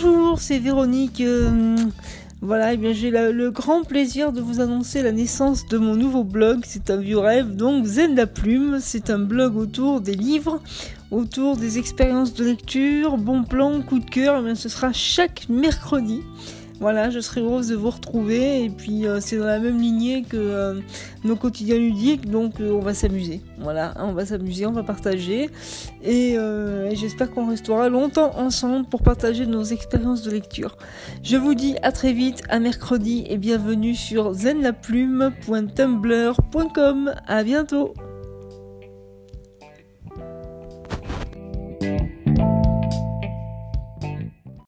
bonjour, c'est Véronique. Euh, voilà, eh bien j'ai le grand plaisir de vous annoncer la naissance de mon nouveau blog. C'est un vieux rêve, donc Zen la plume. C'est un blog autour des livres, autour des expériences de lecture, bon plan, coup de cœur. Eh bien, ce sera chaque mercredi. Voilà, je serai heureuse de vous retrouver. Et puis, euh, c'est dans la même lignée que euh, nos quotidiens ludiques. Donc, euh, on va s'amuser. Voilà, on va s'amuser, on va partager. Et, j'espère qu'on restera longtemps ensemble pour partager nos expériences de lecture. Je vous dis à très vite, à mercredi. Et bienvenue sur zenlaplume.tumblr.com. À bientôt!